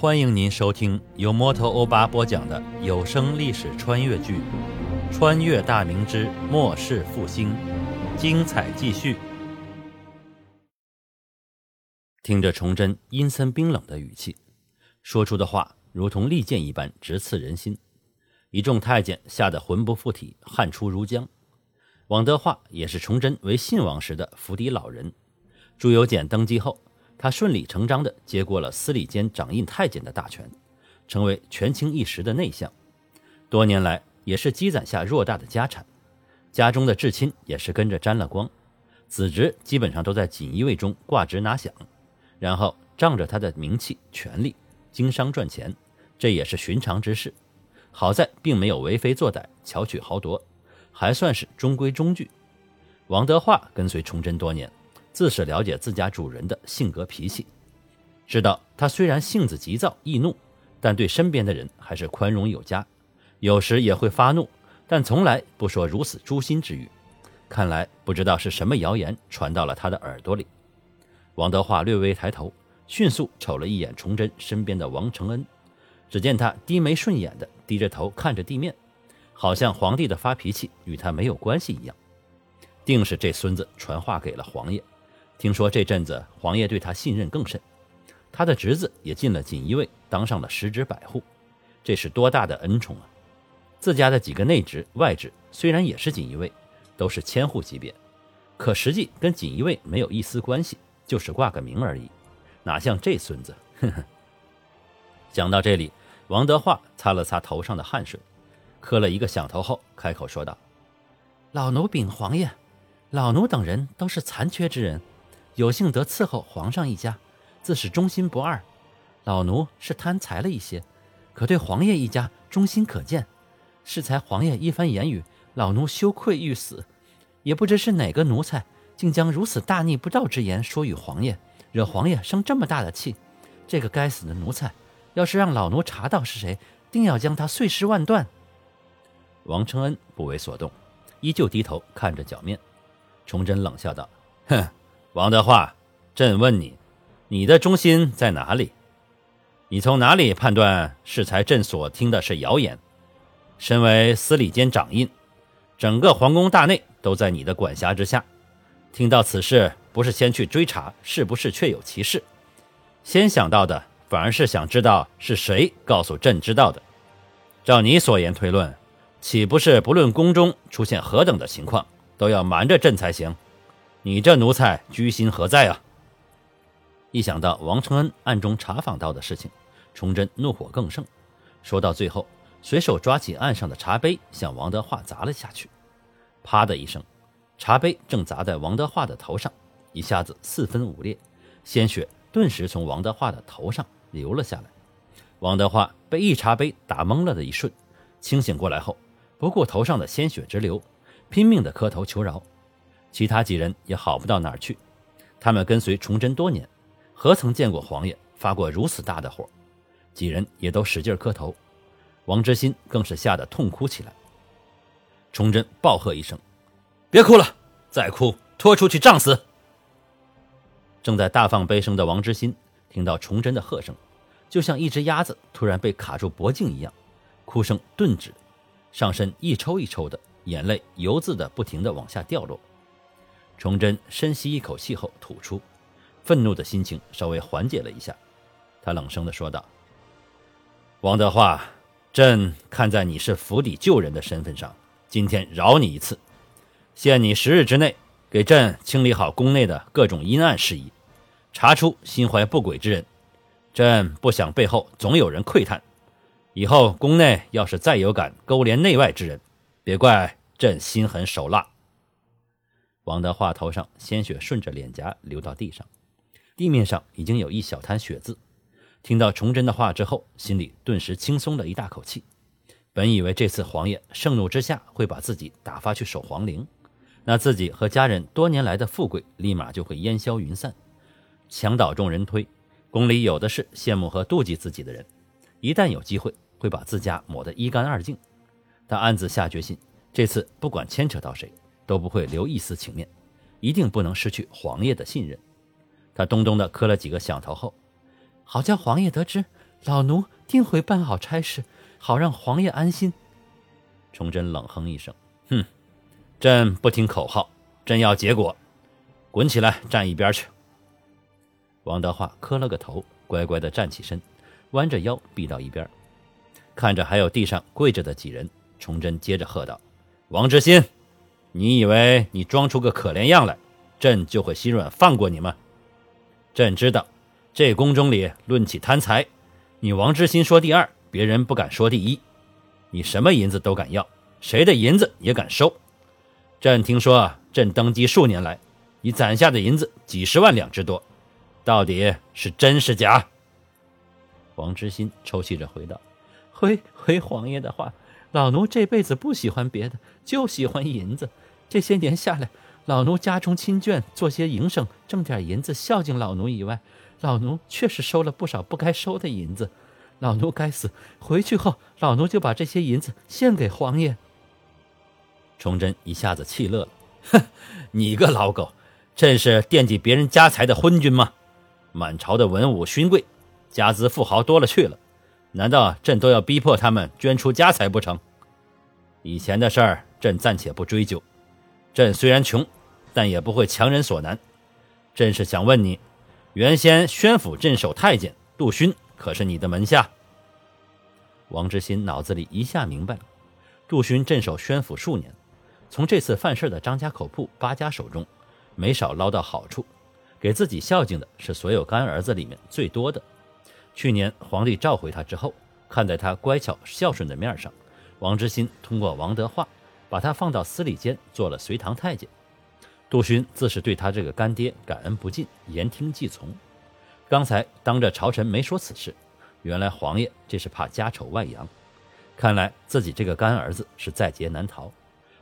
欢迎您收听由摩托欧巴播讲的有声历史穿越剧《穿越大明之末世复兴》，精彩继续。听着崇祯阴森冰冷的语气，说出的话如同利剑一般直刺人心，一众太监吓得魂不附体，汗出如浆。王德化也是崇祯为信王时的府邸老人，朱由检登基后。他顺理成章地接过了司礼监掌印太监的大权，成为权倾一时的内相。多年来也是积攒下偌大的家产，家中的至亲也是跟着沾了光，子侄基本上都在锦衣卫中挂职拿饷，然后仗着他的名气、权力经商赚钱，这也是寻常之事。好在并没有为非作歹、巧取豪夺，还算是中规中矩。王德化跟随崇祯多年。自是了解自家主人的性格脾气，知道他虽然性子急躁易怒，但对身边的人还是宽容有加，有时也会发怒，但从来不说如此诛心之语。看来不知道是什么谣言传到了他的耳朵里。王德化略微抬头，迅速瞅了一眼崇祯身边的王承恩，只见他低眉顺眼的低着头看着地面，好像皇帝的发脾气与他没有关系一样。定是这孙子传话给了皇爷。听说这阵子皇爷对他信任更甚，他的侄子也进了锦衣卫，当上了十职百户，这是多大的恩宠啊！自家的几个内职、外职虽然也是锦衣卫，都是千户级别，可实际跟锦衣卫没有一丝关系，就是挂个名而已，哪像这孙子？呵呵。讲到这里，王德化擦了擦头上的汗水，磕了一个响头后，开口说道：“老奴禀皇爷，老奴等人都是残缺之人。”有幸得伺候皇上一家，自是忠心不二。老奴是贪财了一些，可对皇爷一家忠心可见。适才皇爷一番言语，老奴羞愧欲死。也不知是哪个奴才，竟将如此大逆不道之言说与皇爷，惹皇爷生这么大的气。这个该死的奴才，要是让老奴查到是谁，定要将他碎尸万段。王承恩不为所动，依旧低头看着脚面。崇祯冷笑道：“哼。”王德化，朕问你，你的忠心在哪里？你从哪里判断适才朕所听的是谣言？身为司礼监掌印，整个皇宫大内都在你的管辖之下。听到此事，不是先去追查是不是确有其事，先想到的反而是想知道是谁告诉朕知道的。照你所言推论，岂不是不论宫中出现何等的情况，都要瞒着朕才行？你这奴才居心何在啊！一想到王承恩暗中查访到的事情，崇祯怒火更盛，说到最后，随手抓起案上的茶杯向王德化砸了下去。啪的一声，茶杯正砸在王德化的头上，一下子四分五裂，鲜血顿时从王德化的头上流了下来。王德化被一茶杯打懵了的一瞬，清醒过来后，不顾头上的鲜血直流，拼命的磕头求饶。其他几人也好不到哪儿去，他们跟随崇祯多年，何曾见过皇爷发过如此大的火？几人也都使劲磕头，王之心更是吓得痛哭起来。崇祯暴喝一声：“别哭了，再哭拖出去杖死！”正在大放悲声的王之心听到崇祯的喝声，就像一只鸭子突然被卡住脖颈一样，哭声顿止，上身一抽一抽的，眼泪油渍的不停的往下掉落。崇祯深吸一口气后吐出，愤怒的心情稍微缓解了一下，他冷声的说道：“王德化，朕看在你是府邸旧人的身份上，今天饶你一次，限你十日之内给朕清理好宫内的各种阴暗事宜，查出心怀不轨之人。朕不想背后总有人窥探，以后宫内要是再有敢勾连内外之人，别怪朕心狠手辣。”王德化头上鲜血顺着脸颊流到地上，地面上已经有一小滩血渍。听到崇祯的话之后，心里顿时轻松了一大口气。本以为这次皇爷盛怒之下会把自己打发去守皇陵，那自己和家人多年来的富贵立马就会烟消云散。墙倒众人推，宫里有的是羡慕和妒忌自己的人，一旦有机会会把自家抹得一干二净。他暗自下决心，这次不管牵扯到谁。都不会留一丝情面，一定不能失去皇爷的信任。他咚咚地磕了几个响头后，好叫皇爷得知老奴定会办好差事，好让皇爷安心。崇祯冷哼一声：“哼，朕不听口号，朕要结果。滚起来，站一边去。”王德化磕了个头，乖乖的站起身，弯着腰避到一边，看着还有地上跪着的几人，崇祯接着喝道：“王之心，你以为你装出个可怜样来，朕就会心软放过你吗？朕知道，这宫中里论起贪财，你王之心说第二，别人不敢说第一。你什么银子都敢要，谁的银子也敢收。朕听说，朕登基数年来，你攒下的银子几十万两之多。”到底是真是假？王之心抽泣着回道：“回回皇爷的话，老奴这辈子不喜欢别的，就喜欢银子。这些年下来，老奴家中亲眷做些营生，挣点银子孝敬老奴以外，老奴确实收了不少不该收的银子。老奴该死，回去后老奴就把这些银子献给皇爷。”崇祯一下子气乐了：“哼，你个老狗，朕是惦记别人家财的昏君吗？”满朝的文武勋贵，家资富豪多了去了，难道朕都要逼迫他们捐出家财不成？以前的事儿，朕暂且不追究。朕虽然穷，但也不会强人所难。朕是想问你，原先宣府镇守太监杜勋，可是你的门下？王之心脑子里一下明白了，杜勋镇守宣府数年，从这次犯事的张家口铺八家手中，没少捞到好处。给自己孝敬的是所有干儿子里面最多的。去年皇帝召回他之后，看在他乖巧孝顺的面上，王之心通过王德化把他放到司礼监做了随堂太监。杜勋自是对他这个干爹感恩不尽，言听计从。刚才当着朝臣没说此事，原来皇爷这是怕家丑外扬。看来自己这个干儿子是在劫难逃，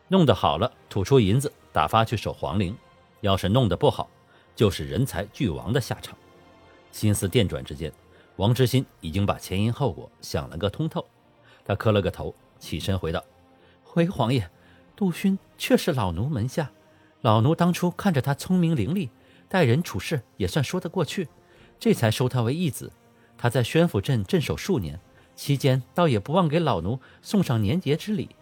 弄得好了吐出银子打发去守皇陵，要是弄得不好。就是人才俱亡的下场。心思电转之间，王之心已经把前因后果想了个通透。他磕了个头，起身回道：“回皇爷，杜勋却是老奴门下。老奴当初看着他聪明伶俐，待人处事也算说得过去，这才收他为义子。他在宣府镇镇守数年，期间倒也不忘给老奴送上年节之礼。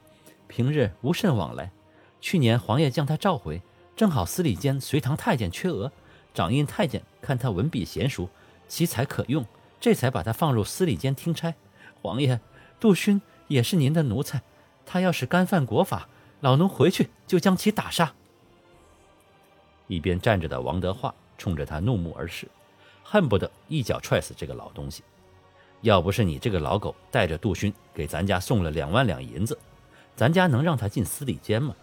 平日无甚往来。去年皇爷将他召回，正好司礼监随堂太监缺额。”掌印太监看他文笔娴熟，奇才可用，这才把他放入司礼监听差。皇爷，杜勋也是您的奴才，他要是干犯国法，老奴回去就将其打杀。一边站着的王德化冲着他怒目而视，恨不得一脚踹死这个老东西。要不是你这个老狗带着杜勋给咱家送了两万两银子，咱家能让他进司礼监吗？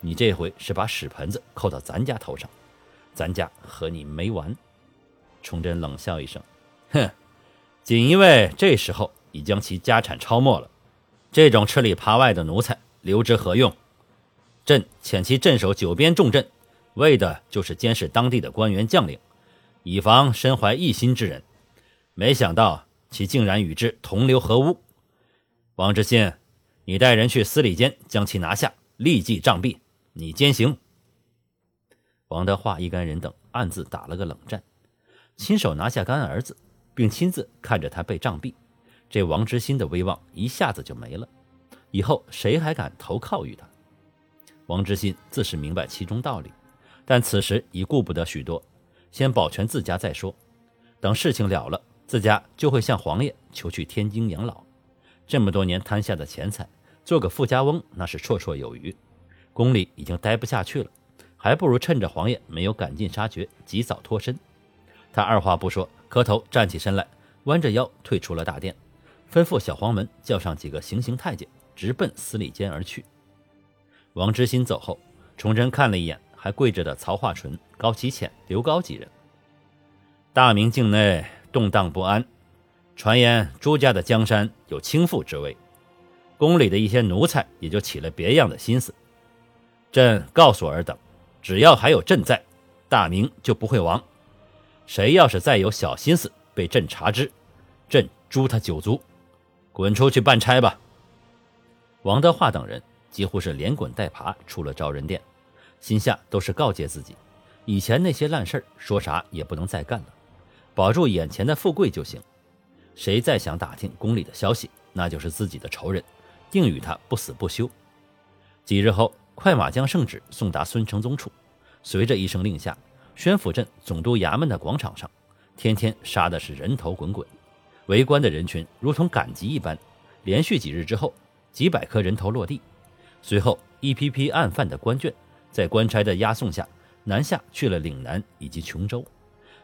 你这回是把屎盆子扣到咱家头上。咱家和你没完！崇祯冷笑一声：“哼，锦衣卫这时候已将其家产抄没了，这种吃里扒外的奴才留之何用？朕遣其镇守九边重镇，为的就是监视当地的官员将领，以防身怀异心之人。没想到其竟然与之同流合污。王知信，你带人去司礼监将其拿下，立即杖毙，你监刑。”王德化一干人等暗自打了个冷战，亲手拿下干儿子，并亲自看着他被杖毙，这王之心的威望一下子就没了。以后谁还敢投靠于他？王之心自是明白其中道理，但此时已顾不得许多，先保全自家再说。等事情了了，自家就会向皇爷求去天津养老。这么多年贪下的钱财，做个富家翁那是绰绰有余。宫里已经待不下去了。还不如趁着皇爷没有赶尽杀绝，及早脱身。他二话不说，磕头站起身来，弯着腰退出了大殿，吩咐小黄门叫上几个行刑太监，直奔司礼监而去。王之心走后，崇祯看了一眼还跪着的曹化淳、高启潜、刘高几人。大明境内动荡不安，传言朱家的江山有倾覆之危，宫里的一些奴才也就起了别样的心思。朕告诉尔等。只要还有朕在，大明就不会亡。谁要是再有小心思，被朕查知，朕诛他九族。滚出去办差吧！王德化等人几乎是连滚带爬出了昭仁殿，心下都是告诫自己：以前那些烂事说啥也不能再干了，保住眼前的富贵就行。谁再想打听宫里的消息，那就是自己的仇人，定与他不死不休。几日后，快马将圣旨送达孙承宗处，随着一声令下，宣府镇总督衙门的广场上，天天杀的是人头滚滚，围观的人群如同赶集一般。连续几日之后，几百颗人头落地，随后一批批案犯的官眷，在官差的押送下南下去了岭南以及琼州。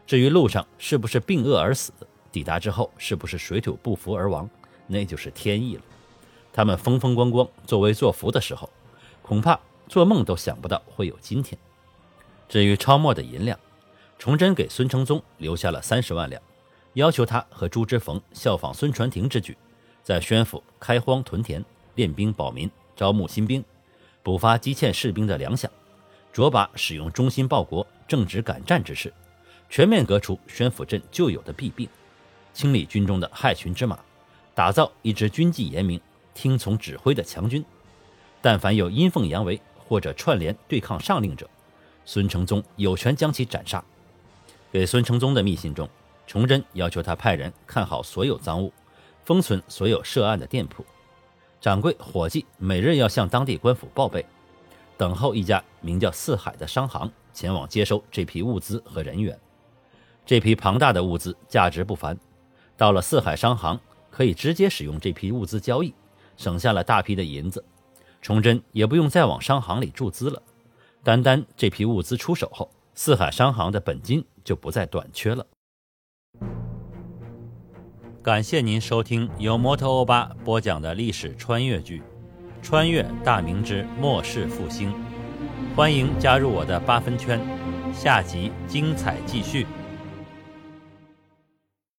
至于路上是不是病饿而死，抵达之后是不是水土不服而亡，那就是天意了。他们风风光光作威作福的时候，恐怕做梦都想不到会有今天。至于超墨的银两，崇祯给孙承宗留下了三十万两，要求他和朱之冯效仿孙传庭之举。在宣府开荒屯田、练兵保民、招募新兵、补发积欠士兵的粮饷，着把使用忠心报国、正直敢战之士，全面革除宣府镇旧有的弊病，清理军中的害群之马，打造一支军纪严明、听从指挥的强军。但凡有阴奉阳违或者串联对抗上令者，孙承宗有权将其斩杀。给孙承宗的密信中，崇祯要求他派人看好所有赃物。封存所有涉案的店铺，掌柜伙计每日要向当地官府报备，等候一家名叫四海的商行前往接收这批物资和人员。这批庞大的物资价值不凡，到了四海商行可以直接使用这批物资交易，省下了大批的银子。崇祯也不用再往商行里注资了，单单这批物资出手后，四海商行的本金就不再短缺了。感谢您收听由摩托欧巴播讲的历史穿越剧《穿越大明之末世复兴》，欢迎加入我的八分圈，下集精彩继续。